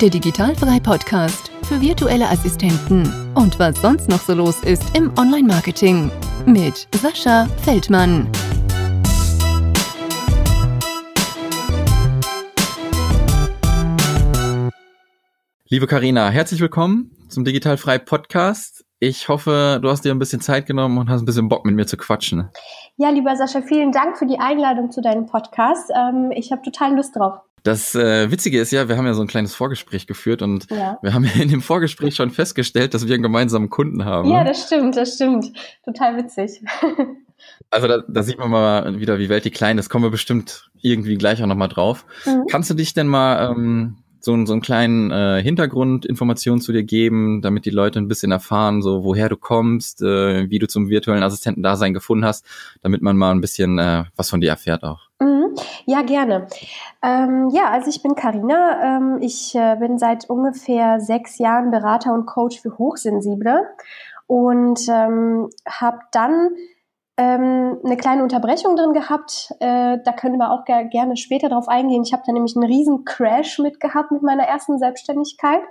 der Digitalfrei Podcast für virtuelle Assistenten und was sonst noch so los ist im Online-Marketing mit Sascha Feldmann. Liebe Karina, herzlich willkommen zum Digitalfrei Podcast. Ich hoffe, du hast dir ein bisschen Zeit genommen und hast ein bisschen Bock mit mir zu quatschen. Ja, lieber Sascha, vielen Dank für die Einladung zu deinem Podcast. Ähm, ich habe total Lust drauf. Das äh, Witzige ist ja, wir haben ja so ein kleines Vorgespräch geführt und ja. wir haben ja in dem Vorgespräch schon festgestellt, dass wir einen gemeinsamen Kunden haben. Ja, das stimmt, das stimmt. Total witzig. Also da, da sieht man mal wieder, wie Welt die klein ist. Kommen wir bestimmt irgendwie gleich auch nochmal drauf. Mhm. Kannst du dich denn mal ähm, so, so einen kleinen äh, Hintergrundinformation zu dir geben, damit die Leute ein bisschen erfahren, so woher du kommst, äh, wie du zum virtuellen Assistenten-Dasein gefunden hast, damit man mal ein bisschen äh, was von dir erfährt auch. Mhm. Ja, gerne. Ähm, ja, also ich bin Karina. Ähm, ich äh, bin seit ungefähr sechs Jahren Berater und Coach für Hochsensible und ähm, habe dann ähm, eine kleine Unterbrechung drin gehabt. Äh, da können wir auch ger gerne später drauf eingehen. Ich habe da nämlich einen riesen Crash mitgehabt mit meiner ersten Selbstständigkeit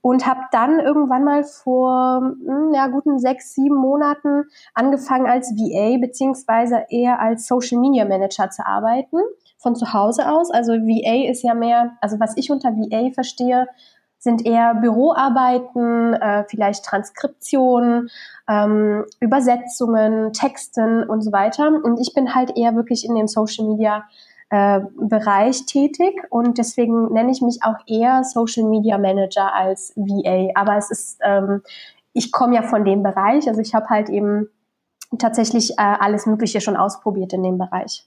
und habe dann irgendwann mal vor hm, ja, guten sechs, sieben Monaten angefangen als VA beziehungsweise eher als Social Media Manager zu arbeiten von zu Hause aus. Also VA ist ja mehr, also was ich unter VA verstehe, sind eher Büroarbeiten, äh, vielleicht Transkriptionen, ähm, Übersetzungen, Texten und so weiter. Und ich bin halt eher wirklich in dem Social Media äh, Bereich tätig und deswegen nenne ich mich auch eher Social Media Manager als VA. Aber es ist, ähm, ich komme ja von dem Bereich, also ich habe halt eben tatsächlich äh, alles Mögliche schon ausprobiert in dem Bereich.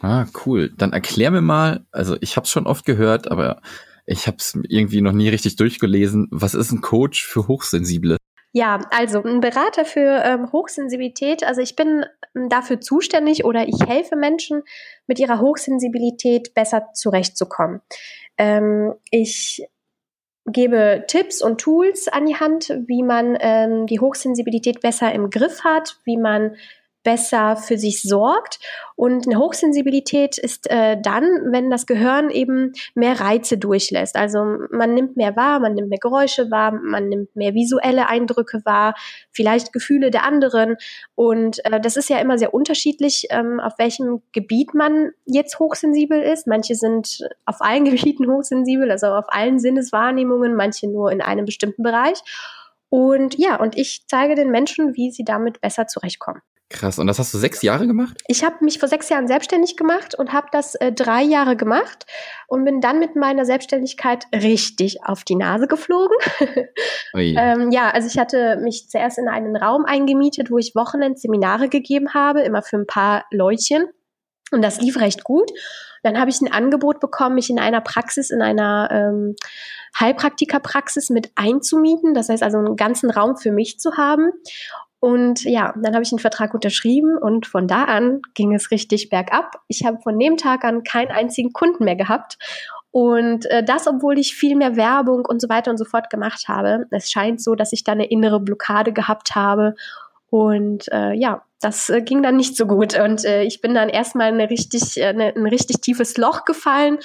Ah, cool. Dann erklär mir mal, also ich habe es schon oft gehört, aber ich habe es irgendwie noch nie richtig durchgelesen. Was ist ein Coach für Hochsensible? Ja, also ein Berater für ähm, Hochsensibilität. Also ich bin ähm, dafür zuständig oder ich helfe Menschen mit ihrer Hochsensibilität besser zurechtzukommen. Ähm, ich gebe Tipps und Tools an die Hand, wie man ähm, die Hochsensibilität besser im Griff hat, wie man besser für sich sorgt. Und eine Hochsensibilität ist äh, dann, wenn das Gehirn eben mehr Reize durchlässt. Also man nimmt mehr wahr, man nimmt mehr Geräusche wahr, man nimmt mehr visuelle Eindrücke wahr, vielleicht Gefühle der anderen. Und äh, das ist ja immer sehr unterschiedlich, ähm, auf welchem Gebiet man jetzt hochsensibel ist. Manche sind auf allen Gebieten hochsensibel, also auf allen Sinneswahrnehmungen, manche nur in einem bestimmten Bereich. Und ja, und ich zeige den Menschen, wie sie damit besser zurechtkommen. Krass. Und das hast du sechs Jahre gemacht? Ich habe mich vor sechs Jahren selbstständig gemacht und habe das äh, drei Jahre gemacht und bin dann mit meiner Selbstständigkeit richtig auf die Nase geflogen. ähm, ja, also ich hatte mich zuerst in einen Raum eingemietet, wo ich Wochenendseminare gegeben habe, immer für ein paar Leutchen. Und das lief recht gut. Dann habe ich ein Angebot bekommen, mich in einer Praxis, in einer ähm, Heilpraktikerpraxis mit einzumieten. Das heißt also einen ganzen Raum für mich zu haben. Und ja, dann habe ich einen Vertrag unterschrieben und von da an ging es richtig bergab. Ich habe von dem Tag an keinen einzigen Kunden mehr gehabt. Und äh, das, obwohl ich viel mehr Werbung und so weiter und so fort gemacht habe. Es scheint so, dass ich da eine innere Blockade gehabt habe. Und äh, ja, das äh, ging dann nicht so gut. Und äh, ich bin dann erstmal eine richtig, äh, eine, ein richtig tiefes Loch gefallen.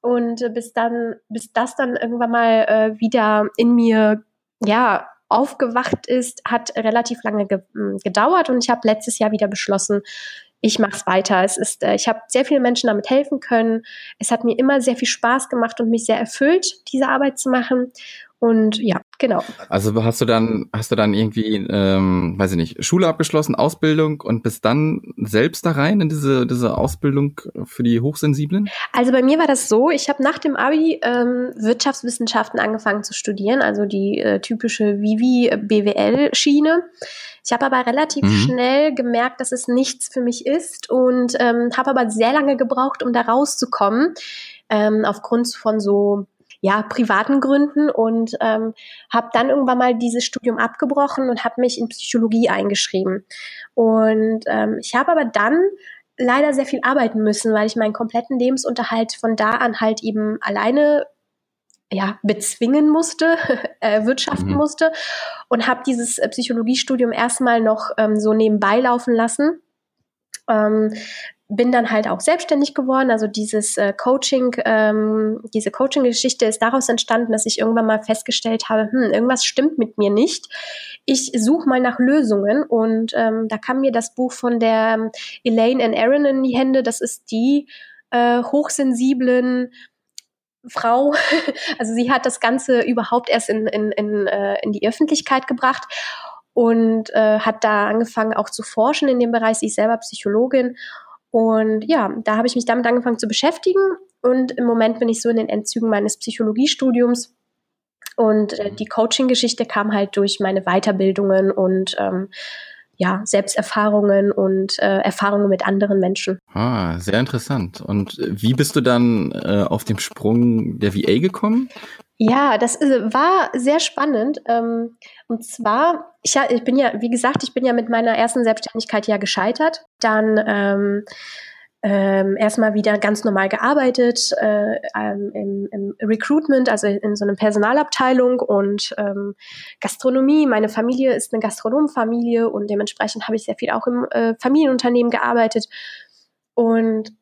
Und äh, bis dann, bis das dann irgendwann mal äh, wieder in mir, ja, aufgewacht ist, hat relativ lange ge hm, gedauert und ich habe letztes Jahr wieder beschlossen, ich mache es weiter. Es ist, äh, ich habe sehr viele Menschen damit helfen können. Es hat mir immer sehr viel Spaß gemacht und mich sehr erfüllt, diese Arbeit zu machen. Und ja, genau. Also hast du dann, hast du dann irgendwie, ähm, weiß ich nicht, Schule abgeschlossen, Ausbildung und bist dann selbst da rein in diese, diese Ausbildung für die Hochsensiblen? Also bei mir war das so, ich habe nach dem Abi ähm, Wirtschaftswissenschaften angefangen zu studieren, also die äh, typische Vivi-BWL-Schiene. Ich habe aber relativ mhm. schnell gemerkt, dass es nichts für mich ist und ähm, habe aber sehr lange gebraucht, um da rauszukommen, ähm, aufgrund von so ja, privaten Gründen und ähm, habe dann irgendwann mal dieses Studium abgebrochen und habe mich in Psychologie eingeschrieben. Und ähm, ich habe aber dann leider sehr viel arbeiten müssen, weil ich meinen kompletten Lebensunterhalt von da an halt eben alleine ja, bezwingen musste, äh, wirtschaften mhm. musste und habe dieses äh, Psychologiestudium erstmal noch ähm, so nebenbei laufen lassen. Ähm, bin dann halt auch selbstständig geworden. Also dieses äh, Coaching, ähm, diese Coaching-Geschichte ist daraus entstanden, dass ich irgendwann mal festgestellt habe, hm, irgendwas stimmt mit mir nicht. Ich suche mal nach Lösungen und ähm, da kam mir das Buch von der ähm, Elaine and Aaron in die Hände. Das ist die äh, hochsensiblen Frau. Also sie hat das Ganze überhaupt erst in, in, in, äh, in die Öffentlichkeit gebracht und äh, hat da angefangen auch zu forschen in dem Bereich. Sie ist selber Psychologin und ja, da habe ich mich damit angefangen zu beschäftigen und im Moment bin ich so in den Endzügen meines Psychologiestudiums. Und äh, die Coaching-Geschichte kam halt durch meine Weiterbildungen und ähm, ja, Selbsterfahrungen und äh, Erfahrungen mit anderen Menschen. Ah, sehr interessant. Und wie bist du dann äh, auf dem Sprung der VA gekommen? Ja, das äh, war sehr spannend. Ähm, und zwar, ich, ich bin ja, wie gesagt, ich bin ja mit meiner ersten Selbstständigkeit ja gescheitert. Dann ähm, ähm, erstmal wieder ganz normal gearbeitet äh, ähm, im, im, Recruitment, also in so einer Personalabteilung und ähm, Gastronomie. Meine Familie ist eine Gastronomenfamilie und dementsprechend habe ich sehr viel auch im äh, Familienunternehmen gearbeitet. Und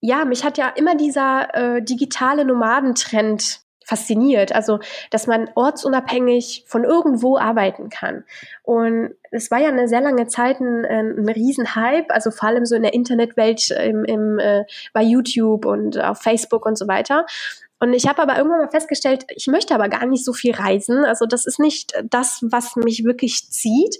ja, mich hat ja immer dieser äh, digitale Nomadentrend fasziniert. Also, dass man ortsunabhängig von irgendwo arbeiten kann. Und es war ja eine sehr lange Zeit ein, ein Riesenhype, also vor allem so in der Internetwelt, im, im, äh, bei YouTube und auf Facebook und so weiter. Und ich habe aber irgendwann mal festgestellt, ich möchte aber gar nicht so viel reisen. Also das ist nicht das, was mich wirklich zieht,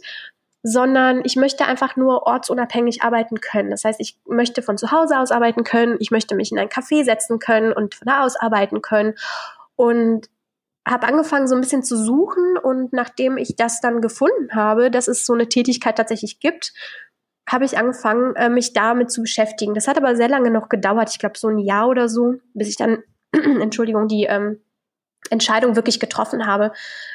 sondern ich möchte einfach nur ortsunabhängig arbeiten können. Das heißt, ich möchte von zu Hause aus arbeiten können, ich möchte mich in ein Café setzen können und von da aus arbeiten können und habe angefangen, so ein bisschen zu suchen und nachdem ich das dann gefunden habe, dass es so eine Tätigkeit tatsächlich gibt, habe ich angefangen, äh, mich damit zu beschäftigen. Das hat aber sehr lange noch gedauert, ich glaube so ein Jahr oder so, bis ich dann, Entschuldigung, die ähm, Entscheidung wirklich getroffen habe,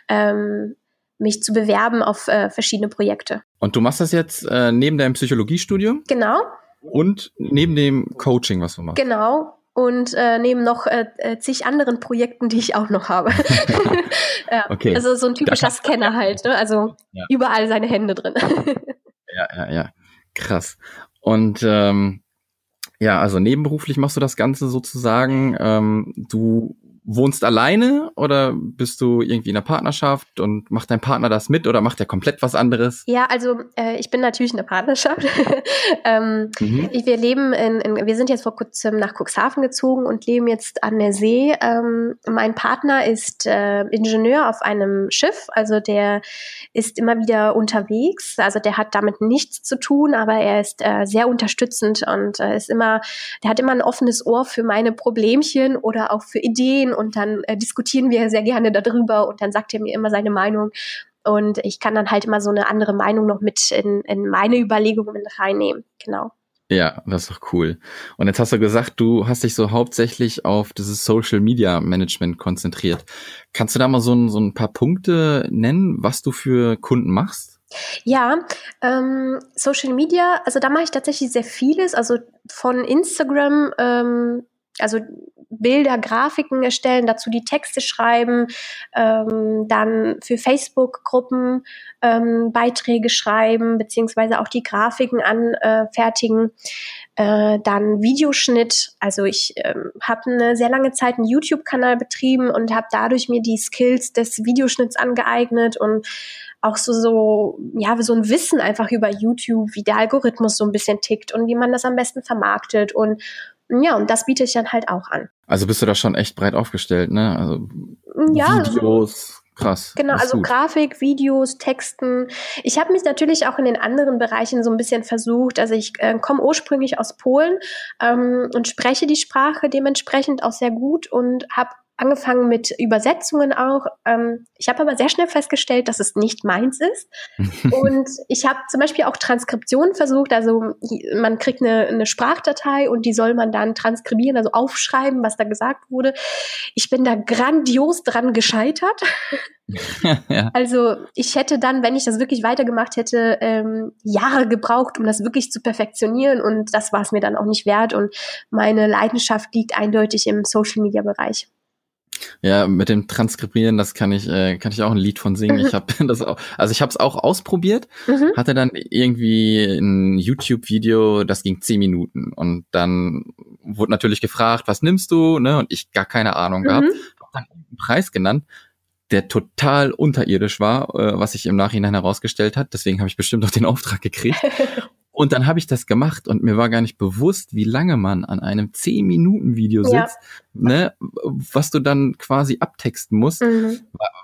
ähm, mich zu bewerben auf äh, verschiedene Projekte. Und du machst das jetzt äh, neben deinem Psychologiestudium? Genau. Und neben dem Coaching, was du machst? Genau und äh, neben noch äh, äh, zig anderen Projekten, die ich auch noch habe. ja, okay. Also so ein typischer Scanner halt, ne? Also ja. überall seine Hände drin. ja, ja, ja. Krass. Und ähm, ja, also nebenberuflich machst du das Ganze sozusagen. Ähm, du wohnst alleine oder bist du irgendwie in einer Partnerschaft und macht dein Partner das mit oder macht er komplett was anderes? Ja, also äh, ich bin natürlich in einer Partnerschaft. ähm, mhm. Wir leben in, in, wir sind jetzt vor kurzem nach Cuxhaven gezogen und leben jetzt an der See. Ähm, mein Partner ist äh, Ingenieur auf einem Schiff, also der ist immer wieder unterwegs. Also der hat damit nichts zu tun, aber er ist äh, sehr unterstützend und äh, ist immer, der hat immer ein offenes Ohr für meine Problemchen oder auch für Ideen und dann äh, diskutieren wir sehr gerne darüber und dann sagt er mir immer seine Meinung. Und ich kann dann halt immer so eine andere Meinung noch mit in, in meine Überlegungen mit reinnehmen. Genau. Ja, das ist doch cool. Und jetzt hast du gesagt, du hast dich so hauptsächlich auf dieses Social Media Management konzentriert. Kannst du da mal so ein, so ein paar Punkte nennen, was du für Kunden machst? Ja, ähm, Social Media, also da mache ich tatsächlich sehr vieles. Also von Instagram, ähm, also Bilder, Grafiken erstellen, dazu die Texte schreiben, ähm, dann für Facebook-Gruppen ähm, Beiträge schreiben, beziehungsweise auch die Grafiken anfertigen. Äh, dann Videoschnitt. Also ich ähm, habe eine sehr lange Zeit einen YouTube-Kanal betrieben und habe dadurch mir die Skills des Videoschnitts angeeignet und auch so, so, ja, so ein Wissen einfach über YouTube, wie der Algorithmus so ein bisschen tickt und wie man das am besten vermarktet und ja, und das biete ich dann halt auch an. Also bist du da schon echt breit aufgestellt, ne? Also ja, Videos, krass. Genau, also gut. Grafik, Videos, Texten. Ich habe mich natürlich auch in den anderen Bereichen so ein bisschen versucht. Also ich äh, komme ursprünglich aus Polen ähm, und spreche die Sprache dementsprechend auch sehr gut und habe angefangen mit Übersetzungen auch. Ähm, ich habe aber sehr schnell festgestellt, dass es nicht meins ist. und ich habe zum Beispiel auch Transkription versucht. Also man kriegt eine, eine Sprachdatei und die soll man dann transkribieren, also aufschreiben, was da gesagt wurde. Ich bin da grandios dran gescheitert. ja. Also ich hätte dann, wenn ich das wirklich weitergemacht hätte, ähm, Jahre gebraucht, um das wirklich zu perfektionieren. Und das war es mir dann auch nicht wert. Und meine Leidenschaft liegt eindeutig im Social-Media-Bereich. Ja, mit dem Transkribieren, das kann ich, äh, kann ich auch ein Lied von singen. Mhm. Ich habe das auch, also ich habe es auch ausprobiert, mhm. hatte dann irgendwie ein YouTube-Video, das ging zehn Minuten und dann wurde natürlich gefragt, was nimmst du, ne? Und ich gar keine Ahnung mhm. gehabt, hab dann einen Preis genannt, der total unterirdisch war, äh, was sich im Nachhinein herausgestellt hat. Deswegen habe ich bestimmt auch den Auftrag gekriegt. Und dann habe ich das gemacht und mir war gar nicht bewusst, wie lange man an einem 10-Minuten-Video sitzt, ja. ne, was du dann quasi abtexten musst, mhm.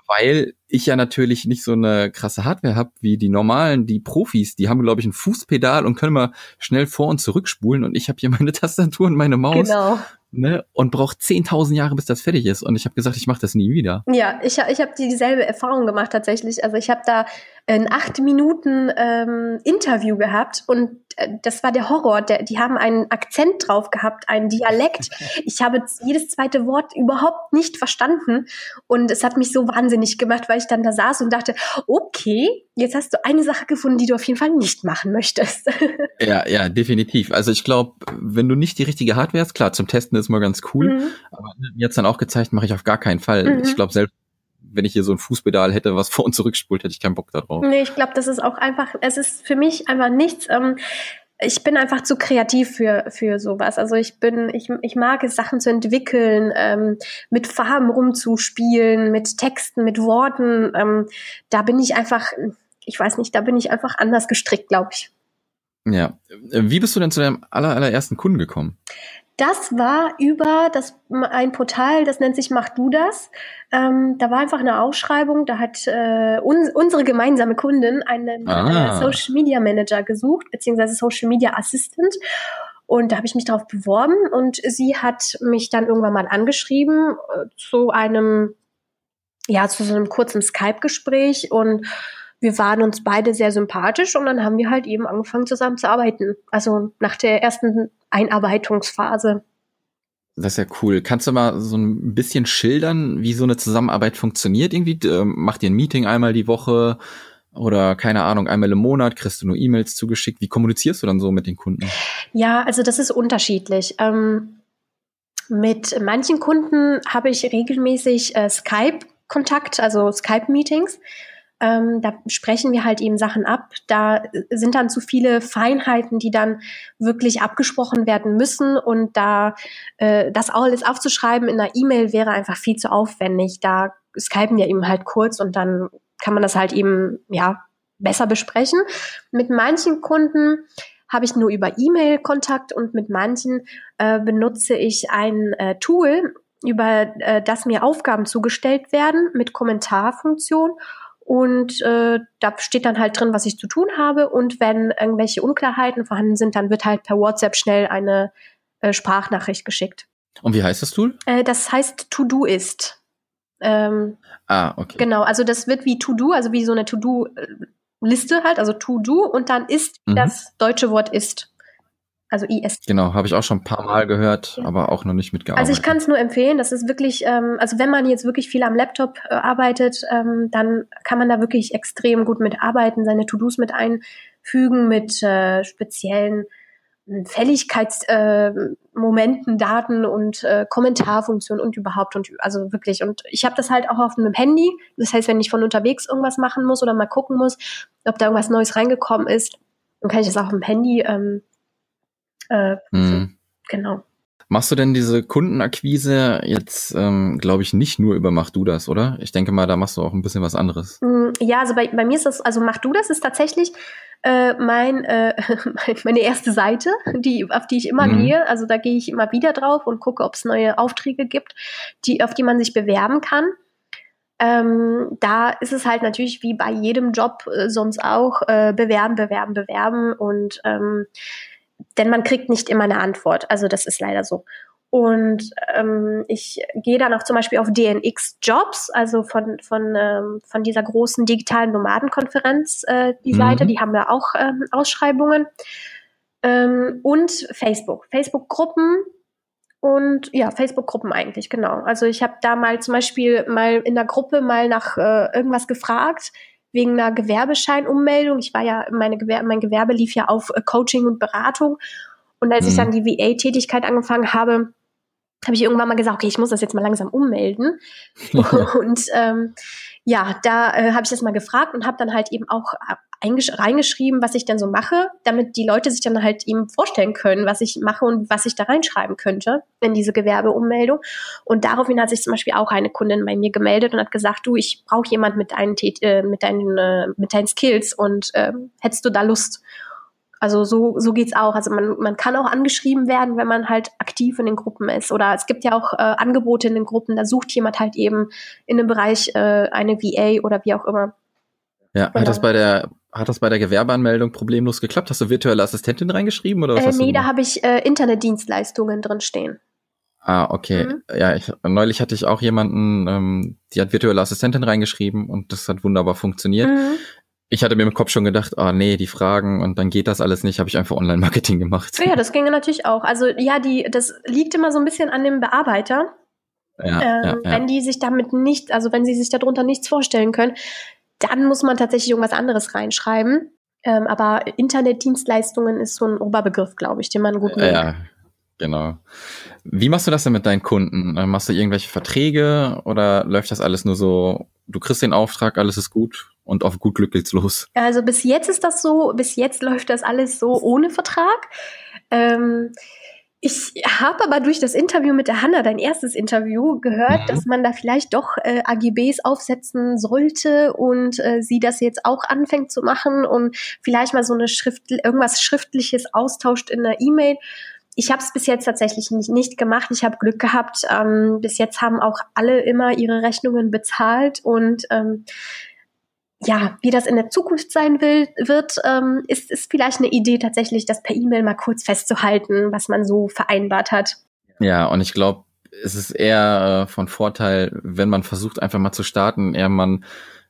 weil ich ja natürlich nicht so eine krasse Hardware habe wie die normalen, die Profis, die haben, glaube ich, ein Fußpedal und können mal schnell vor und zurückspulen und ich habe hier meine Tastatur und meine Maus. Genau ne, und braucht 10.000 Jahre, bis das fertig ist. Und ich habe gesagt, ich mache das nie wieder. Ja, ich, ich habe dieselbe Erfahrung gemacht tatsächlich. Also ich habe da ein acht Minuten ähm, Interview gehabt und das war der Horror. Der, die haben einen Akzent drauf gehabt, einen Dialekt. Ich habe jedes zweite Wort überhaupt nicht verstanden und es hat mich so wahnsinnig gemacht, weil ich dann da saß und dachte, okay, jetzt hast du eine Sache gefunden, die du auf jeden Fall nicht machen möchtest. Ja, ja, definitiv. Also ich glaube, wenn du nicht die richtige Hardware hast, klar, zum Testen ist mal ganz cool, mhm. aber jetzt dann auch gezeigt, mache ich auf gar keinen Fall. Mhm. Ich glaube, selbst wenn ich hier so ein Fußpedal hätte, was vor und zurück spult, hätte ich keinen Bock darauf. Nee, ich glaube, das ist auch einfach, es ist für mich einfach nichts. Ähm, ich bin einfach zu kreativ für, für sowas. Also ich bin, ich, ich mag es, Sachen zu entwickeln, ähm, mit Farben rumzuspielen, mit Texten, mit Worten. Ähm, da bin ich einfach, ich weiß nicht, da bin ich einfach anders gestrickt, glaube ich. Ja. Wie bist du denn zu deinem aller, allerersten Kunden gekommen? Das war über das, ein Portal, das nennt sich Mach du das. Ähm, da war einfach eine Ausschreibung, da hat äh, un, unsere gemeinsame Kundin einen ah. äh, Social Media Manager gesucht, beziehungsweise Social Media Assistant. Und da habe ich mich darauf beworben und sie hat mich dann irgendwann mal angeschrieben äh, zu einem, ja, zu so einem kurzen Skype-Gespräch und wir waren uns beide sehr sympathisch und dann haben wir halt eben angefangen zusammen zu arbeiten. Also nach der ersten Einarbeitungsphase. Das ist ja cool. Kannst du mal so ein bisschen schildern, wie so eine Zusammenarbeit funktioniert? Irgendwie ähm, macht ihr ein Meeting einmal die Woche oder keine Ahnung, einmal im Monat kriegst du nur E-Mails zugeschickt. Wie kommunizierst du dann so mit den Kunden? Ja, also das ist unterschiedlich. Ähm, mit manchen Kunden habe ich regelmäßig äh, Skype-Kontakt, also Skype-Meetings. Ähm, da sprechen wir halt eben Sachen ab. Da sind dann zu viele Feinheiten, die dann wirklich abgesprochen werden müssen. Und da äh, das alles aufzuschreiben in einer E-Mail wäre einfach viel zu aufwendig. Da skypen wir eben halt kurz und dann kann man das halt eben ja besser besprechen. Mit manchen Kunden habe ich nur über E-Mail Kontakt und mit manchen äh, benutze ich ein äh, Tool, über äh, das mir Aufgaben zugestellt werden mit Kommentarfunktion und äh, da steht dann halt drin, was ich zu tun habe. Und wenn irgendwelche Unklarheiten vorhanden sind, dann wird halt per WhatsApp schnell eine äh, Sprachnachricht geschickt. Und wie heißt das Tool? Äh, das heißt To-Do ist. Ähm, ah, okay. Genau, also das wird wie To-Do, also wie so eine To-Do-Liste halt, also To-Do und dann ist mhm. das deutsche Wort ist. Also IS. Genau, habe ich auch schon ein paar Mal gehört, ja. aber auch noch nicht mitgearbeitet. Also ich kann es nur empfehlen, das ist wirklich, ähm, also wenn man jetzt wirklich viel am Laptop äh, arbeitet, ähm, dann kann man da wirklich extrem gut mitarbeiten, seine To-Dos mit einfügen, mit äh, speziellen hm, Fälligkeitsmomenten, äh, Daten und äh, Kommentarfunktionen und überhaupt und also wirklich. Und ich habe das halt auch auf dem Handy. Das heißt, wenn ich von unterwegs irgendwas machen muss oder mal gucken muss, ob da irgendwas Neues reingekommen ist, dann kann ich das auch auf dem Handy ähm, äh, mhm. Genau. Machst du denn diese Kundenakquise jetzt, ähm, glaube ich, nicht nur über Mach du das, oder? Ich denke mal, da machst du auch ein bisschen was anderes. Mm, ja, also bei, bei mir ist das, also Mach du das ist tatsächlich äh, mein, äh, meine erste Seite, die, auf die ich immer mhm. gehe. Also da gehe ich immer wieder drauf und gucke, ob es neue Aufträge gibt, die, auf die man sich bewerben kann. Ähm, da ist es halt natürlich wie bei jedem Job äh, sonst auch äh, bewerben, bewerben, bewerben und ähm, denn man kriegt nicht immer eine Antwort. Also das ist leider so. Und ähm, ich gehe dann auch zum Beispiel auf DNX Jobs, also von, von, ähm, von dieser großen digitalen Nomadenkonferenz, äh, die mhm. Seite, die haben ja auch ähm, Ausschreibungen. Ähm, und Facebook, Facebook-Gruppen und ja, Facebook-Gruppen eigentlich, genau. Also ich habe da mal zum Beispiel mal in der Gruppe mal nach äh, irgendwas gefragt, wegen einer Gewerbescheinummeldung. Ich war ja, meine Gewerbe, mein Gewerbe lief ja auf äh, Coaching und Beratung. Und als mhm. ich dann die VA-Tätigkeit angefangen habe, habe ich irgendwann mal gesagt, okay, ich muss das jetzt mal langsam ummelden. und ähm, ja, da äh, habe ich das mal gefragt und habe dann halt eben auch reingeschrieben, was ich dann so mache, damit die Leute sich dann halt eben vorstellen können, was ich mache und was ich da reinschreiben könnte in diese Gewerbeummeldung. Und daraufhin hat sich zum Beispiel auch eine Kundin bei mir gemeldet und hat gesagt, du, ich brauche jemand mit deinen, äh, mit deinen, äh, mit deinen Skills und äh, hättest du da Lust? Also so, so geht's auch. Also man, man kann auch angeschrieben werden, wenn man halt aktiv in den Gruppen ist. Oder es gibt ja auch äh, Angebote in den Gruppen, da sucht jemand halt eben in dem Bereich äh, eine VA oder wie auch immer. Ja, genau. hat das bei der hat das bei der Gewerbeanmeldung problemlos geklappt? Hast du virtuelle Assistentin reingeschrieben oder was? Äh, nee, da habe ich äh, Internetdienstleistungen drin stehen. Ah, okay. Mhm. Ja, ich, neulich hatte ich auch jemanden, ähm, die hat virtuelle Assistentin reingeschrieben und das hat wunderbar funktioniert. Mhm. Ich hatte mir im Kopf schon gedacht, ah nee, die Fragen und dann geht das alles nicht, habe ich einfach Online-Marketing gemacht. Ja, das ginge natürlich auch. Also ja, die, das liegt immer so ein bisschen an dem Bearbeiter. Ja, ähm, ja, ja. Wenn die sich damit nicht, also wenn sie sich darunter nichts vorstellen können, dann muss man tatsächlich irgendwas anderes reinschreiben. Ähm, aber Internetdienstleistungen ist so ein Oberbegriff, glaube ich, den man gut nimmt. Ja, genau. Wie machst du das denn mit deinen Kunden? Machst du irgendwelche Verträge oder läuft das alles nur so, du kriegst den Auftrag, alles ist gut und auf gut Glück geht's los? Also bis jetzt ist das so, bis jetzt läuft das alles so ohne Vertrag. Ähm, ich habe aber durch das Interview mit der Hanna, dein erstes Interview, gehört, mhm. dass man da vielleicht doch äh, AGBs aufsetzen sollte und äh, sie das jetzt auch anfängt zu machen und vielleicht mal so eine Schrift, irgendwas Schriftliches austauscht in der E-Mail. Ich habe es bis jetzt tatsächlich nicht, nicht gemacht. Ich habe Glück gehabt. Ähm, bis jetzt haben auch alle immer ihre Rechnungen bezahlt und ähm, ja, wie das in der Zukunft sein will, wird, ähm, ist, ist vielleicht eine Idee tatsächlich, das per E-Mail mal kurz festzuhalten, was man so vereinbart hat. Ja, und ich glaube, es ist eher äh, von Vorteil, wenn man versucht, einfach mal zu starten, eher man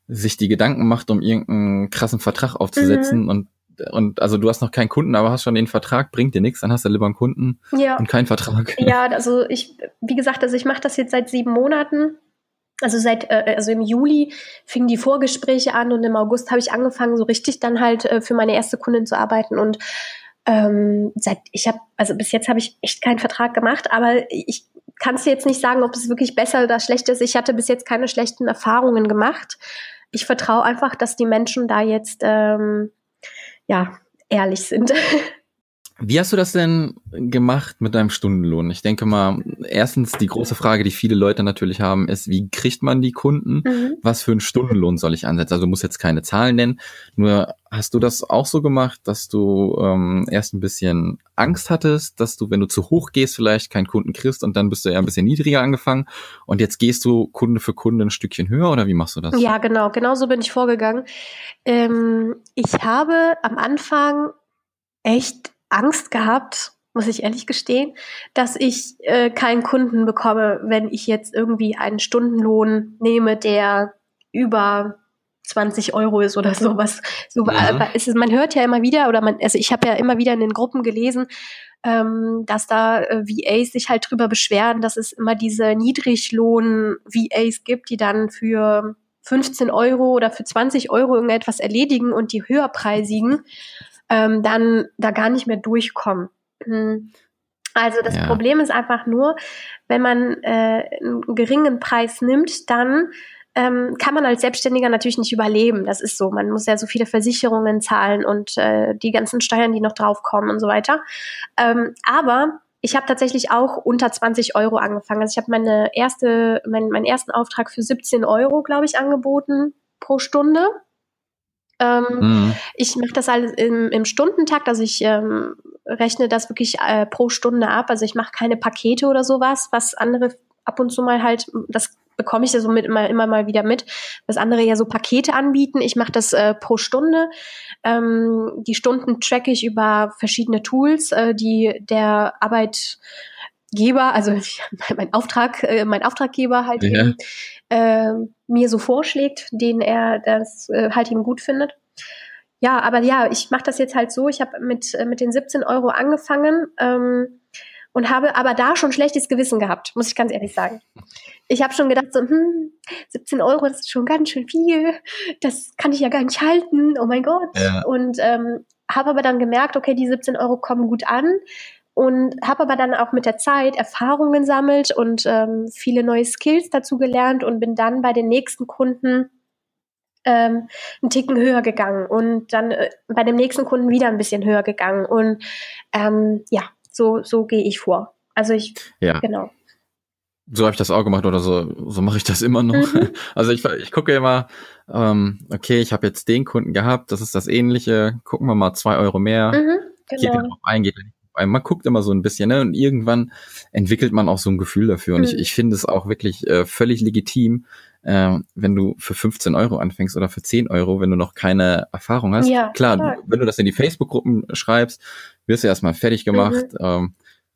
sich die Gedanken macht, um irgendeinen krassen Vertrag aufzusetzen mhm. und und also du hast noch keinen Kunden, aber hast schon den Vertrag, bringt dir nichts, dann hast du lieber einen Kunden ja. und keinen Vertrag. Ja, also ich, wie gesagt, also ich mache das jetzt seit sieben Monaten also seit, äh, also im Juli fingen die Vorgespräche an und im August habe ich angefangen, so richtig dann halt äh, für meine erste Kundin zu arbeiten und ähm, seit ich habe, also bis jetzt habe ich echt keinen Vertrag gemacht, aber ich kann es jetzt nicht sagen, ob es wirklich besser oder schlecht ist. Ich hatte bis jetzt keine schlechten Erfahrungen gemacht. Ich vertraue einfach, dass die Menschen da jetzt ähm, ja ehrlich sind. Wie hast du das denn gemacht mit deinem Stundenlohn? Ich denke mal, erstens die große Frage, die viele Leute natürlich haben, ist, wie kriegt man die Kunden? Mhm. Was für einen Stundenlohn soll ich ansetzen? Also du musst jetzt keine Zahlen nennen. Nur hast du das auch so gemacht, dass du ähm, erst ein bisschen Angst hattest, dass du, wenn du zu hoch gehst, vielleicht keinen Kunden kriegst und dann bist du eher ein bisschen niedriger angefangen und jetzt gehst du Kunde für Kunde ein Stückchen höher oder wie machst du das? Ja, genau, genau so bin ich vorgegangen. Ähm, ich habe am Anfang echt Angst gehabt, muss ich ehrlich gestehen, dass ich äh, keinen Kunden bekomme, wenn ich jetzt irgendwie einen Stundenlohn nehme, der über 20 Euro ist oder sowas. So, mhm. ist, man hört ja immer wieder, oder man, also ich habe ja immer wieder in den Gruppen gelesen, ähm, dass da äh, VAs sich halt drüber beschweren, dass es immer diese Niedriglohn-VAs gibt, die dann für 15 Euro oder für 20 Euro irgendetwas erledigen und die höherpreisigen ähm, dann da gar nicht mehr durchkommen. Hm. Also das ja. Problem ist einfach nur, wenn man äh, einen geringen Preis nimmt, dann ähm, kann man als Selbstständiger natürlich nicht überleben. Das ist so. Man muss ja so viele Versicherungen zahlen und äh, die ganzen Steuern, die noch draufkommen und so weiter. Ähm, aber ich habe tatsächlich auch unter 20 Euro angefangen. Also ich habe meine erste, mein, meinen ersten Auftrag für 17 Euro, glaube ich, angeboten pro Stunde. Ähm, mhm. Ich mache das alles im, im, Stundentakt, also ich ähm, rechne das wirklich äh, pro Stunde ab. Also ich mache keine Pakete oder sowas, was andere ab und zu mal halt, das bekomme ich ja so mit immer, immer mal wieder mit, was andere ja so Pakete anbieten. Ich mache das äh, pro Stunde. Ähm, die Stunden tracke ich über verschiedene Tools, äh, die der Arbeitgeber, also mein Auftrag, äh, mein Auftraggeber halt ja. eben, äh, mir so vorschlägt, den er das äh, halt ihm gut findet. Ja, aber ja, ich mache das jetzt halt so. Ich habe mit, äh, mit den 17 Euro angefangen ähm, und habe aber da schon schlechtes Gewissen gehabt, muss ich ganz ehrlich sagen. Ich habe schon gedacht, so, hm, 17 Euro, das ist schon ganz schön viel. Das kann ich ja gar nicht halten. Oh mein Gott. Ja. Und ähm, habe aber dann gemerkt, okay, die 17 Euro kommen gut an. Und habe aber dann auch mit der Zeit Erfahrungen gesammelt und ähm, viele neue Skills dazu gelernt und bin dann bei den nächsten Kunden ähm, einen Ticken höher gegangen und dann äh, bei dem nächsten Kunden wieder ein bisschen höher gegangen und ähm, ja, so so gehe ich vor. Also ich ja. genau. So habe ich das auch gemacht oder so so mache ich das immer noch. Mhm. Also ich ich gucke immer, ähm, okay, ich habe jetzt den Kunden gehabt, das ist das Ähnliche, gucken wir mal zwei Euro mehr. Mhm, genau. Geht darauf ein, geht nicht man guckt immer so ein bisschen, ne? Und irgendwann entwickelt man auch so ein Gefühl dafür. Und mhm. ich, ich finde es auch wirklich äh, völlig legitim, äh, wenn du für 15 Euro anfängst oder für 10 Euro, wenn du noch keine Erfahrung hast. Ja, klar, klar. wenn du das in die Facebook-Gruppen schreibst, wirst du erstmal fertig gemacht. Mhm. Ähm,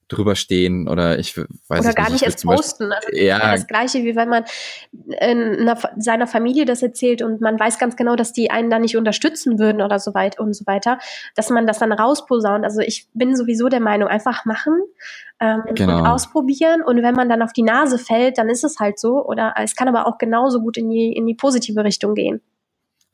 drüber stehen oder ich weiß oder gar nicht, nicht erst posten. Also ja. Das gleiche wie wenn man in einer, seiner Familie das erzählt und man weiß ganz genau, dass die einen da nicht unterstützen würden oder so weit und so weiter, dass man das dann rausposaunt. Also ich bin sowieso der Meinung, einfach machen ähm, genau. und ausprobieren und wenn man dann auf die Nase fällt, dann ist es halt so. Oder es kann aber auch genauso gut in die in die positive Richtung gehen.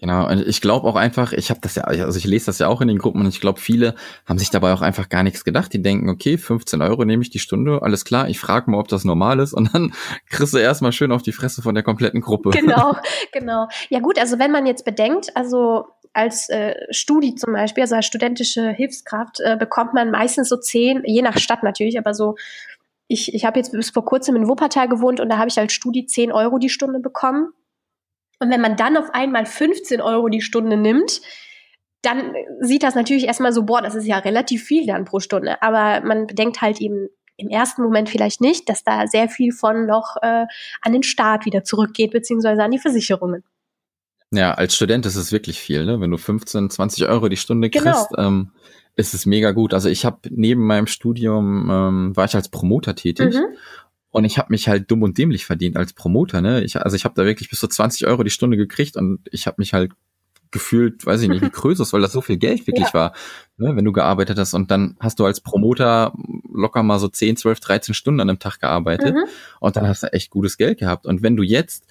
Genau, und ich glaube auch einfach, ich habe das ja, also ich lese das ja auch in den Gruppen und ich glaube, viele haben sich dabei auch einfach gar nichts gedacht. Die denken, okay, 15 Euro nehme ich die Stunde, alles klar, ich frage mal, ob das normal ist und dann kriegst du erstmal schön auf die Fresse von der kompletten Gruppe. Genau, genau. Ja gut, also wenn man jetzt bedenkt, also als äh, Studi zum Beispiel, also als studentische Hilfskraft, äh, bekommt man meistens so zehn, je nach Stadt natürlich, aber so ich, ich habe jetzt bis vor kurzem in Wuppertal gewohnt und da habe ich als Studi 10 Euro die Stunde bekommen. Und wenn man dann auf einmal 15 Euro die Stunde nimmt, dann sieht das natürlich erstmal so, boah, das ist ja relativ viel dann pro Stunde. Aber man bedenkt halt eben im ersten Moment vielleicht nicht, dass da sehr viel von noch äh, an den Staat wieder zurückgeht, beziehungsweise an die Versicherungen. Ja, als Student ist es wirklich viel, ne? Wenn du 15, 20 Euro die Stunde genau. kriegst, genau. ähm, ist es mega gut. Also ich habe neben meinem Studium ähm, war ich als Promoter tätig mhm. Und ich habe mich halt dumm und dämlich verdient als Promoter, ne? Ich, also ich habe da wirklich bis zu 20 Euro die Stunde gekriegt und ich habe mich halt gefühlt, weiß ich nicht, wie Krösus, weil das so viel Geld wirklich ja. war, ne, wenn du gearbeitet hast. Und dann hast du als Promoter locker mal so 10, 12, 13 Stunden an einem Tag gearbeitet mhm. und dann hast du echt gutes Geld gehabt. Und wenn du jetzt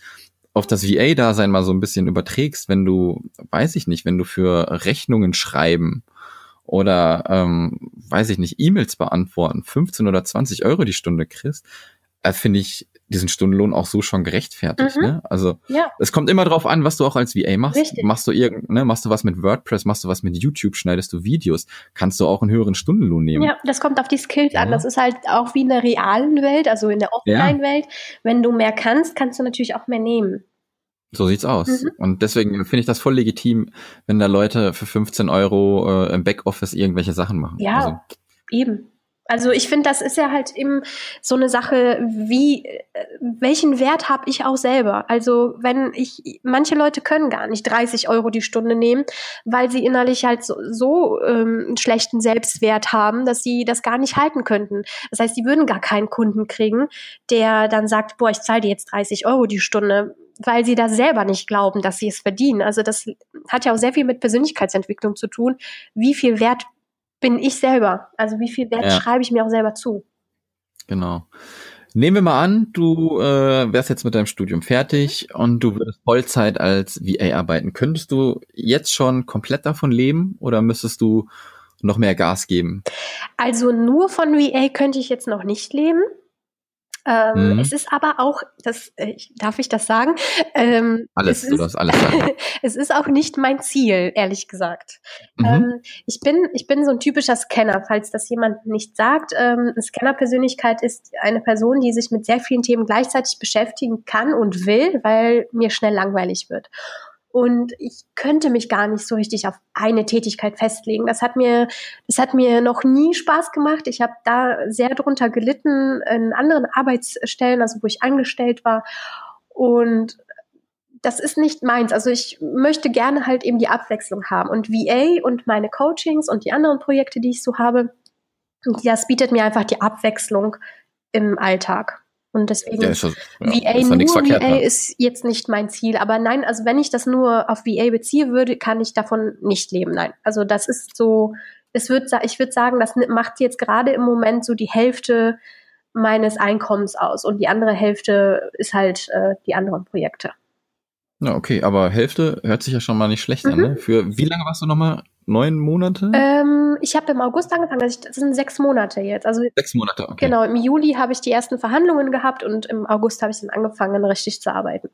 auf das VA-Dasein mal so ein bisschen überträgst, wenn du, weiß ich nicht, wenn du für Rechnungen schreiben oder, ähm, weiß ich nicht, E-Mails beantworten, 15 oder 20 Euro die Stunde kriegst, äh, finde ich diesen Stundenlohn auch so schon gerechtfertigt. Mhm. Ne? Also ja. es kommt immer drauf an, was du auch als VA machst. Richtig. Machst du irgend, ne, machst du was mit WordPress, machst du was mit YouTube, schneidest du Videos, kannst du auch einen höheren Stundenlohn nehmen. Ja, das kommt auf die Skills ja. an. Das ist halt auch wie in der realen Welt, also in der Offline-Welt. Wenn du mehr kannst, kannst du natürlich auch mehr nehmen. So sieht's aus. Mhm. Und deswegen finde ich das voll legitim, wenn da Leute für 15 Euro äh, im Backoffice irgendwelche Sachen machen. Ja, also. eben. Also ich finde, das ist ja halt eben so eine Sache, wie welchen Wert habe ich auch selber? Also wenn ich, manche Leute können gar nicht 30 Euro die Stunde nehmen, weil sie innerlich halt so, so ähm, einen schlechten Selbstwert haben, dass sie das gar nicht halten könnten. Das heißt, sie würden gar keinen Kunden kriegen, der dann sagt, boah, ich zahle dir jetzt 30 Euro die Stunde weil sie da selber nicht glauben, dass sie es verdienen. Also das hat ja auch sehr viel mit Persönlichkeitsentwicklung zu tun. Wie viel Wert bin ich selber. Also wie viel Wert ja. schreibe ich mir auch selber zu. Genau. Nehmen wir mal an, du äh, wärst jetzt mit deinem Studium fertig und du würdest Vollzeit als VA arbeiten. Könntest du jetzt schon komplett davon leben oder müsstest du noch mehr Gas geben? Also nur von VA könnte ich jetzt noch nicht leben. Ähm, mhm. Es ist aber auch, das, äh, darf ich das sagen? Ähm, alles, du darfst alles sagen. es ist auch nicht mein Ziel, ehrlich gesagt. Mhm. Ähm, ich, bin, ich bin so ein typischer Scanner, falls das jemand nicht sagt. Ähm, eine Scanner-Persönlichkeit ist eine Person, die sich mit sehr vielen Themen gleichzeitig beschäftigen kann und will, weil mir schnell langweilig wird. Und ich könnte mich gar nicht so richtig auf eine Tätigkeit festlegen. Das hat mir, das hat mir noch nie Spaß gemacht. Ich habe da sehr drunter gelitten in anderen Arbeitsstellen, also wo ich angestellt war. Und das ist nicht meins. Also ich möchte gerne halt eben die Abwechslung haben. Und VA und meine Coachings und die anderen Projekte, die ich so habe, das bietet mir einfach die Abwechslung im Alltag. Und deswegen, ja, das, ja, VA nur verkehrt, VA ne? ist jetzt nicht mein Ziel. Aber nein, also wenn ich das nur auf VA beziehe würde, kann ich davon nicht leben. Nein. Also das ist so, es wird, ich würde sagen, das macht jetzt gerade im Moment so die Hälfte meines Einkommens aus. Und die andere Hälfte ist halt äh, die anderen Projekte. Ja, okay, aber Hälfte hört sich ja schon mal nicht schlecht mhm. an. Ne? Für wie lange warst du nochmal? Neun Monate? Ähm, ich habe im August angefangen, also das sind sechs Monate jetzt. Also sechs Monate, okay. Genau, im Juli habe ich die ersten Verhandlungen gehabt und im August habe ich dann angefangen, richtig zu arbeiten.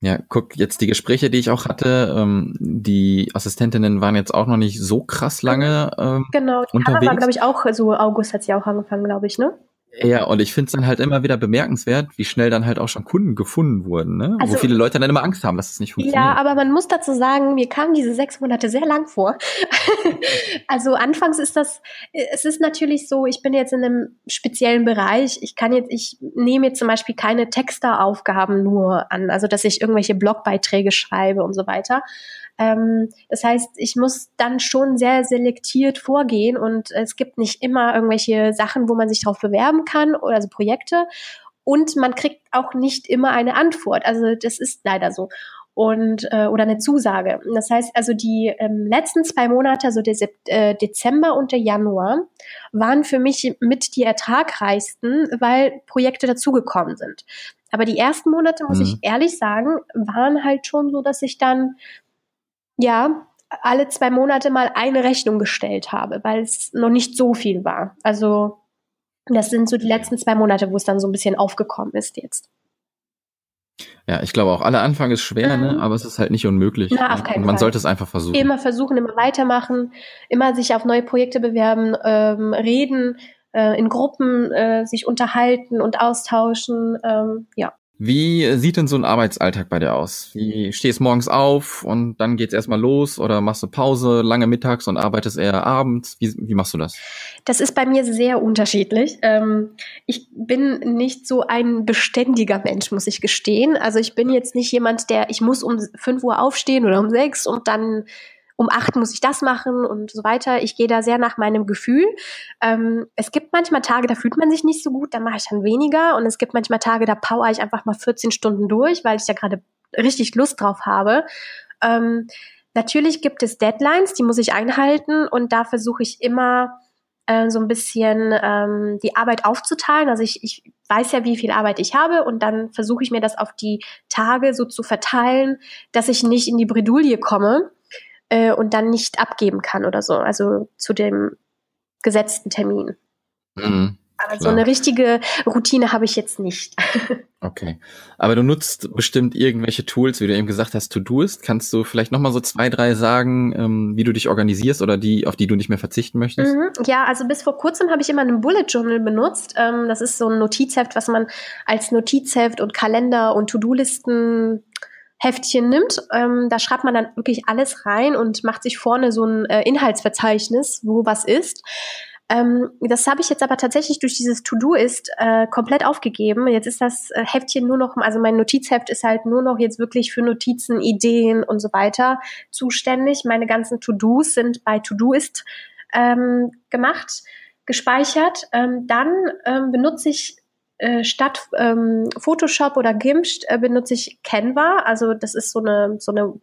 Ja, guck, jetzt die Gespräche, die ich auch hatte, ähm, die Assistentinnen waren jetzt auch noch nicht so krass lange ähm, genau, die unterwegs. war, glaube ich, auch so August hat sie auch angefangen, glaube ich, ne? Ja, und ich finde es dann halt immer wieder bemerkenswert, wie schnell dann halt auch schon Kunden gefunden wurden, ne? Also, wo viele Leute dann immer Angst haben, dass es nicht funktioniert. Ja, aber man muss dazu sagen, mir kamen diese sechs Monate sehr lang vor. also anfangs ist das, es ist natürlich so, ich bin jetzt in einem speziellen Bereich. Ich kann jetzt, ich nehme jetzt zum Beispiel keine Texteraufgaben nur an, also dass ich irgendwelche Blogbeiträge schreibe und so weiter. Ähm, das heißt, ich muss dann schon sehr selektiert vorgehen und es gibt nicht immer irgendwelche Sachen, wo man sich darauf bewerben kann oder so Projekte. Und man kriegt auch nicht immer eine Antwort. Also das ist leider so und äh, oder eine Zusage. Das heißt also die ähm, letzten zwei Monate, also der Sep äh, Dezember und der Januar, waren für mich mit die ertragreichsten, weil Projekte dazugekommen sind. Aber die ersten Monate, muss mhm. ich ehrlich sagen, waren halt schon so, dass ich dann ja, alle zwei Monate mal eine Rechnung gestellt habe, weil es noch nicht so viel war. Also das sind so die letzten zwei Monate, wo es dann so ein bisschen aufgekommen ist jetzt. Ja, ich glaube auch, aller Anfang ist schwer, ne? Mhm. aber es ist halt nicht unmöglich. Na, auf keinen Und man Fall. sollte es einfach versuchen. Immer versuchen, immer weitermachen, immer sich auf neue Projekte bewerben, ähm, reden, äh, in Gruppen äh, sich unterhalten und austauschen. Ähm, ja. Wie sieht denn so ein Arbeitsalltag bei dir aus? Wie stehst morgens auf und dann geht's erstmal los oder machst du Pause lange mittags und arbeitest eher abends? Wie, wie machst du das? Das ist bei mir sehr unterschiedlich. Ähm, ich bin nicht so ein beständiger Mensch, muss ich gestehen. Also ich bin jetzt nicht jemand, der, ich muss um 5 Uhr aufstehen oder um 6 und dann um acht muss ich das machen und so weiter. Ich gehe da sehr nach meinem Gefühl. Ähm, es gibt manchmal Tage, da fühlt man sich nicht so gut, da mache ich dann weniger. Und es gibt manchmal Tage, da power ich einfach mal 14 Stunden durch, weil ich da gerade richtig Lust drauf habe. Ähm, natürlich gibt es Deadlines, die muss ich einhalten und da versuche ich immer äh, so ein bisschen ähm, die Arbeit aufzuteilen. Also ich, ich weiß ja, wie viel Arbeit ich habe und dann versuche ich mir das auf die Tage so zu verteilen, dass ich nicht in die Bredouille komme äh, und dann nicht abgeben kann oder so, also zu dem gesetzten Termin. Mhm, Aber klar. so eine richtige Routine habe ich jetzt nicht. okay. Aber du nutzt bestimmt irgendwelche Tools, wie du eben gesagt hast, To-Doist. Kannst du vielleicht nochmal so zwei, drei sagen, ähm, wie du dich organisierst oder die, auf die du nicht mehr verzichten möchtest? Mhm. Ja, also bis vor kurzem habe ich immer einen Bullet Journal benutzt. Ähm, das ist so ein Notizheft, was man als Notizheft und Kalender und To-Do-Listen Heftchen nimmt. Ähm, da schreibt man dann wirklich alles rein und macht sich vorne so ein äh, Inhaltsverzeichnis, wo was ist. Ähm, das habe ich jetzt aber tatsächlich durch dieses To-Do ist äh, komplett aufgegeben. Jetzt ist das äh, Heftchen nur noch, also mein Notizheft ist halt nur noch jetzt wirklich für Notizen, Ideen und so weiter zuständig. Meine ganzen To-Dos sind bei To-Do ist ähm, gemacht, gespeichert. Ähm, dann ähm, benutze ich äh, statt ähm, Photoshop oder GIMP äh, benutze ich Canva. Also das ist so eine, so eine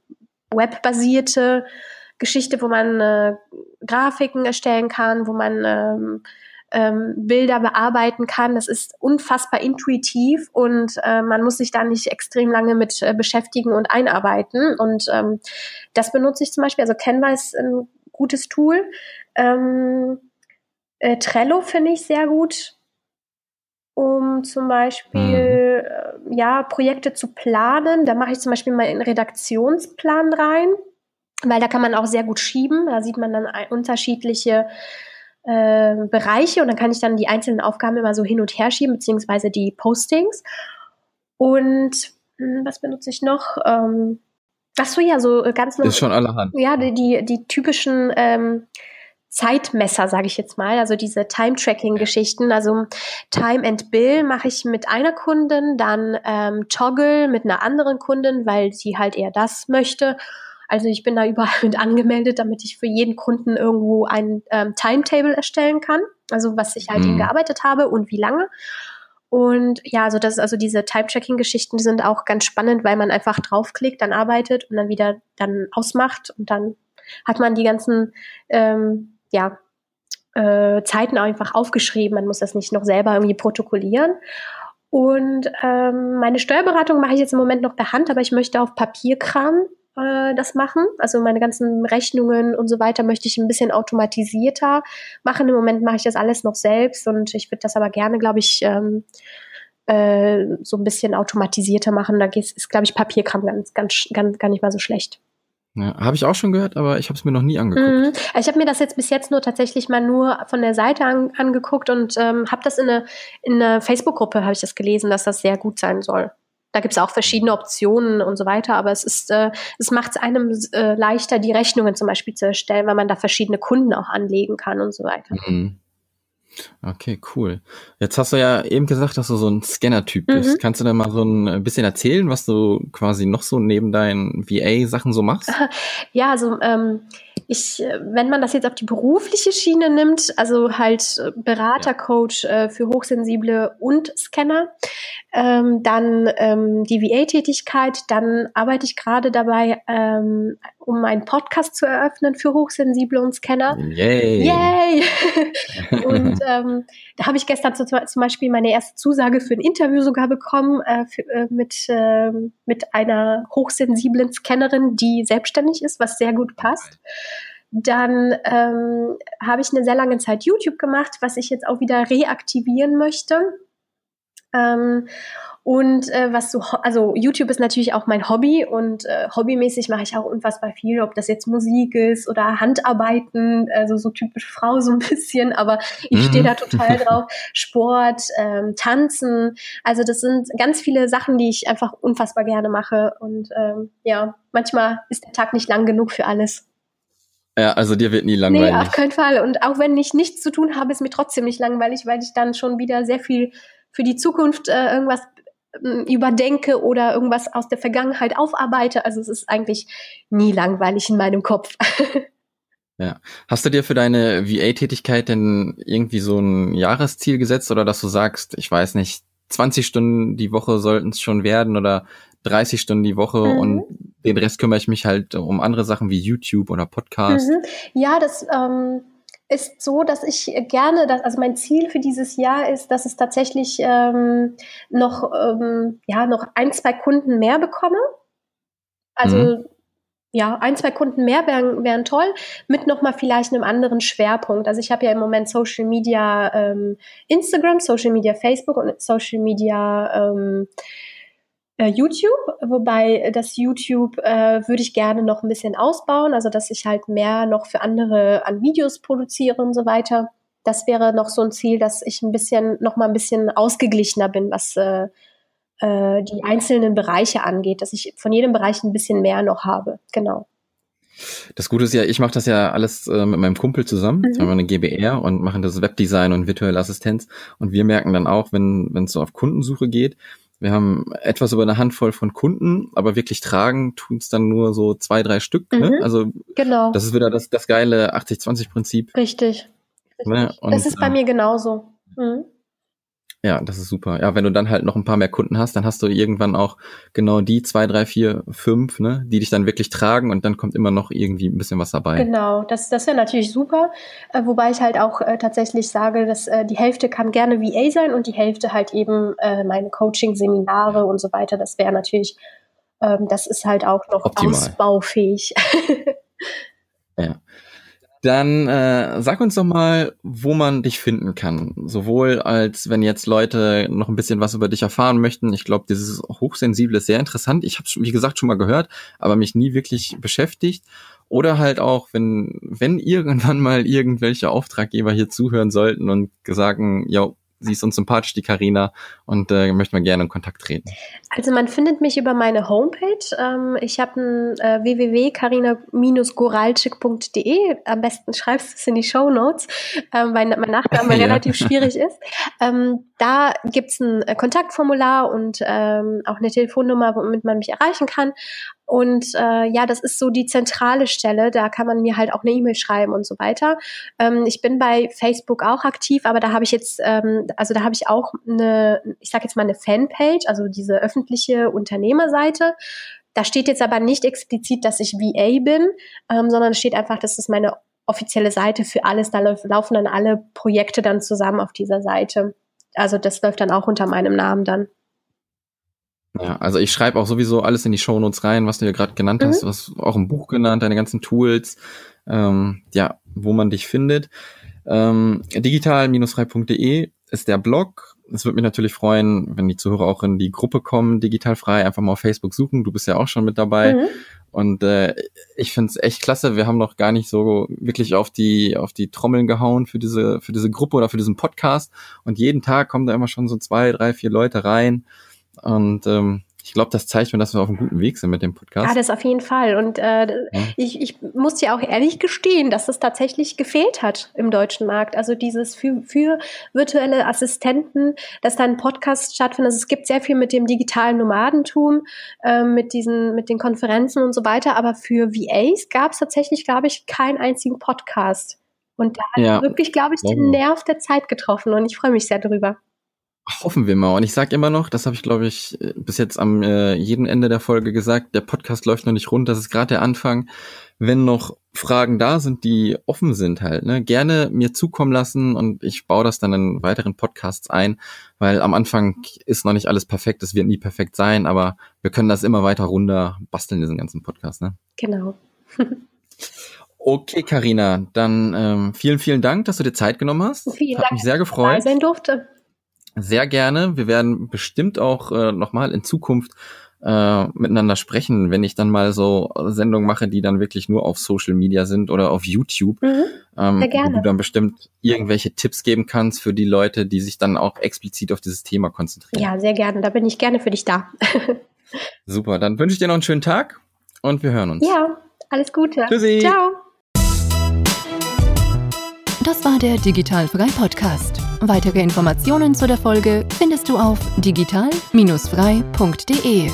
webbasierte Geschichte, wo man äh, Grafiken erstellen kann, wo man ähm, ähm, Bilder bearbeiten kann. Das ist unfassbar intuitiv und äh, man muss sich da nicht extrem lange mit äh, beschäftigen und einarbeiten. Und ähm, das benutze ich zum Beispiel. Also Canva ist ein gutes Tool. Ähm, äh, Trello finde ich sehr gut um zum Beispiel mhm. Äh, ja Projekte zu planen. Da mache ich zum Beispiel mal einen Redaktionsplan rein, weil da kann man auch sehr gut schieben. Da sieht man dann unterschiedliche äh, Bereiche und dann kann ich dann die einzelnen Aufgaben immer so hin und her schieben, beziehungsweise die Postings. Und hm, was benutze ich noch? Ähm, ach so, ja, so ganz noch. Ist schon allerhand. Ja, die, die, die typischen ähm, Zeitmesser, sage ich jetzt mal, also diese Time-Tracking-Geschichten. Also Time and Bill mache ich mit einer Kundin, dann ähm, Toggle mit einer anderen Kundin, weil sie halt eher das möchte. Also ich bin da überall mit angemeldet, damit ich für jeden Kunden irgendwo ein ähm, Timetable erstellen kann, also was ich halt mhm. gearbeitet habe und wie lange. Und ja, also das, also diese Time-Tracking-Geschichten sind auch ganz spannend, weil man einfach draufklickt, dann arbeitet und dann wieder dann ausmacht und dann hat man die ganzen ähm, ja, äh, Zeiten einfach aufgeschrieben. Man muss das nicht noch selber irgendwie protokollieren. Und ähm, meine Steuerberatung mache ich jetzt im Moment noch per Hand, aber ich möchte auf Papierkram äh, das machen. Also meine ganzen Rechnungen und so weiter möchte ich ein bisschen automatisierter machen. Im Moment mache ich das alles noch selbst und ich würde das aber gerne, glaube ich, ähm, äh, so ein bisschen automatisierter machen. Da ist, glaube ich, Papierkram ganz, ganz, ganz, gar nicht mal so schlecht. Ja, habe ich auch schon gehört, aber ich habe es mir noch nie angeguckt. Mhm. Ich habe mir das jetzt bis jetzt nur tatsächlich mal nur von der Seite an, angeguckt und ähm, habe das in eine, in eine Facebook-Gruppe, habe ich das gelesen, dass das sehr gut sein soll. Da gibt es auch verschiedene Optionen und so weiter, aber es ist, äh, es macht es einem äh, leichter, die Rechnungen zum Beispiel zu erstellen, weil man da verschiedene Kunden auch anlegen kann und so weiter. Mhm. Okay, cool. Jetzt hast du ja eben gesagt, dass du so ein Scanner-Typ bist. Mhm. Kannst du da mal so ein bisschen erzählen, was du quasi noch so neben deinen VA-Sachen so machst? Ja, also ähm, ich, wenn man das jetzt auf die berufliche Schiene nimmt, also halt Beratercoach äh, für Hochsensible und Scanner, ähm, dann ähm, die VA-Tätigkeit, dann arbeite ich gerade dabei, ähm, um einen Podcast zu eröffnen für Hochsensible und Scanner. Yay! Yay! und ähm, da habe ich gestern zu, zum Beispiel meine erste Zusage für ein Interview sogar bekommen äh, für, äh, mit, äh, mit einer hochsensiblen Scannerin, die selbstständig ist, was sehr gut passt. Dann ähm, habe ich eine sehr lange Zeit YouTube gemacht, was ich jetzt auch wieder reaktivieren möchte ähm, und äh, was so, also YouTube ist natürlich auch mein Hobby und äh, hobbymäßig mache ich auch unfassbar viel, ob das jetzt Musik ist oder Handarbeiten, also so typisch Frau so ein bisschen, aber ich mhm. stehe da total drauf. Sport, ähm, Tanzen, also das sind ganz viele Sachen, die ich einfach unfassbar gerne mache und ähm, ja, manchmal ist der Tag nicht lang genug für alles. Ja, also dir wird nie langweilig. Nee, auf keinen Fall. Und auch wenn ich nichts zu tun habe, ist mir trotzdem nicht langweilig, weil ich dann schon wieder sehr viel für die Zukunft äh, irgendwas äh, überdenke oder irgendwas aus der Vergangenheit aufarbeite. Also es ist eigentlich nie langweilig in meinem Kopf. Ja. Hast du dir für deine VA-Tätigkeit denn irgendwie so ein Jahresziel gesetzt oder dass du sagst, ich weiß nicht, 20 Stunden die Woche sollten es schon werden oder 30 Stunden die Woche mhm. und den Rest kümmere ich mich halt um andere Sachen wie YouTube oder Podcast? Mhm. Ja, das ähm, ist so, dass ich gerne, dass, also mein Ziel für dieses Jahr ist, dass es tatsächlich ähm, noch, ähm, ja, noch ein, zwei Kunden mehr bekomme. Also mhm. ja, ein, zwei Kunden mehr wären, wären toll, mit nochmal vielleicht einem anderen Schwerpunkt. Also ich habe ja im Moment Social Media ähm, Instagram, Social Media Facebook und Social Media ähm, äh, YouTube, wobei das YouTube äh, würde ich gerne noch ein bisschen ausbauen, also dass ich halt mehr noch für andere an Videos produziere und so weiter. Das wäre noch so ein Ziel, dass ich ein bisschen noch mal ein bisschen ausgeglichener bin, was äh, äh, die einzelnen Bereiche angeht, dass ich von jedem Bereich ein bisschen mehr noch habe. Genau. Das Gute ist ja, ich mache das ja alles äh, mit meinem Kumpel zusammen. Mhm. Wir haben eine GBR und machen das Webdesign und virtuelle Assistenz. Und wir merken dann auch, wenn wenn es so auf Kundensuche geht, wir haben etwas über eine Handvoll von Kunden, aber wirklich tragen tun es dann nur so zwei, drei Stück. Ne? Mhm, ne? Also genau. das ist wieder das, das geile 80-20-Prinzip. Richtig. Ne? Und, das ist bei äh, mir genauso. Mhm. Ja, das ist super. Ja, wenn du dann halt noch ein paar mehr Kunden hast, dann hast du irgendwann auch genau die zwei, drei, vier, fünf, ne, die dich dann wirklich tragen und dann kommt immer noch irgendwie ein bisschen was dabei. Genau, das, das wäre natürlich super. Äh, wobei ich halt auch äh, tatsächlich sage, dass äh, die Hälfte kann gerne VA sein und die Hälfte halt eben äh, meine Coaching-Seminare und so weiter. Das wäre natürlich, ähm, das ist halt auch noch Optimal. ausbaufähig. ja. Dann äh, sag uns doch mal, wo man dich finden kann. Sowohl als wenn jetzt Leute noch ein bisschen was über dich erfahren möchten. Ich glaube, dieses Hochsensible ist sehr interessant. Ich habe wie gesagt schon mal gehört, aber mich nie wirklich beschäftigt. Oder halt auch, wenn wenn irgendwann mal irgendwelche Auftraggeber hier zuhören sollten und sagen, ja, sie ist uns sympathisch, die Karina, und äh, möchte mal gerne in Kontakt treten. Also man findet mich über meine Homepage. Ähm, ich habe ein äh, www.carina-goralczyk.de. Am besten schreibst du es in die Show Notes, ähm, weil mein Nachname ja. relativ schwierig ist. Ähm, da gibt's ein äh, Kontaktformular und ähm, auch eine Telefonnummer, womit man mich erreichen kann. Und äh, ja, das ist so die zentrale Stelle. Da kann man mir halt auch eine E-Mail schreiben und so weiter. Ähm, ich bin bei Facebook auch aktiv, aber da habe ich jetzt, ähm, also da habe ich auch eine, ich sage jetzt mal eine Fanpage, also diese öffentliche Unternehmerseite. Da steht jetzt aber nicht explizit, dass ich VA bin, ähm, sondern steht einfach, dass es meine offizielle Seite für alles. Da laufen dann alle Projekte dann zusammen auf dieser Seite. also das läuft dann auch unter meinem Namen dann. Ja, also ich schreibe auch sowieso alles in die Shownotes rein, was du ja gerade genannt hast, mhm. was auch im Buch genannt, deine ganzen Tools, ähm, ja, wo man dich findet. Ähm, digital-frei.de ist der Blog. Es würde mich natürlich freuen, wenn die Zuhörer auch in die Gruppe kommen, digital frei, einfach mal auf Facebook suchen. Du bist ja auch schon mit dabei. Mhm. Und äh, ich finde es echt klasse. Wir haben noch gar nicht so wirklich auf die auf die Trommeln gehauen für diese für diese Gruppe oder für diesen Podcast. Und jeden Tag kommen da immer schon so zwei, drei, vier Leute rein. Und ähm, ich glaube, das zeigt mir, dass wir auf einem guten Weg sind mit dem Podcast. Ja, das auf jeden Fall. Und äh, ja. ich, ich muss ja auch ehrlich gestehen, dass das tatsächlich gefehlt hat im deutschen Markt. Also dieses für, für virtuelle Assistenten, dass da ein Podcast stattfindet. Also es gibt sehr viel mit dem digitalen Nomadentum, äh, mit diesen, mit den Konferenzen und so weiter. Aber für VAs gab es tatsächlich, glaube ich, keinen einzigen Podcast. Und da hat ja. wirklich, glaube ich, den Nerv der Zeit getroffen. Und ich freue mich sehr darüber. Hoffen wir mal. Und ich sage immer noch, das habe ich, glaube ich, bis jetzt am äh, jedem Ende der Folge gesagt, der Podcast läuft noch nicht rund, das ist gerade der Anfang. Wenn noch Fragen da sind, die offen sind halt, ne, gerne mir zukommen lassen und ich baue das dann in weiteren Podcasts ein, weil am Anfang ist noch nicht alles perfekt, es wird nie perfekt sein, aber wir können das immer weiter runter basteln, diesen ganzen Podcast, ne? Genau. Okay, Karina, dann ähm, vielen, vielen Dank, dass du dir Zeit genommen hast. Vielen Hat Dank, mich sehr gefreut. Dass ich sein durfte. Sehr gerne. Wir werden bestimmt auch äh, nochmal in Zukunft äh, miteinander sprechen, wenn ich dann mal so Sendungen mache, die dann wirklich nur auf Social Media sind oder auf YouTube. Mhm, ähm, sehr gerne. Wo du dann bestimmt irgendwelche Tipps geben kannst für die Leute, die sich dann auch explizit auf dieses Thema konzentrieren. Ja, sehr gerne. Da bin ich gerne für dich da. Super. Dann wünsche ich dir noch einen schönen Tag und wir hören uns. Ja, alles Gute. Tschüssi. Ciao. Das war der Digitalfrei Podcast. Weitere Informationen zu der Folge findest du auf digital-frei.de.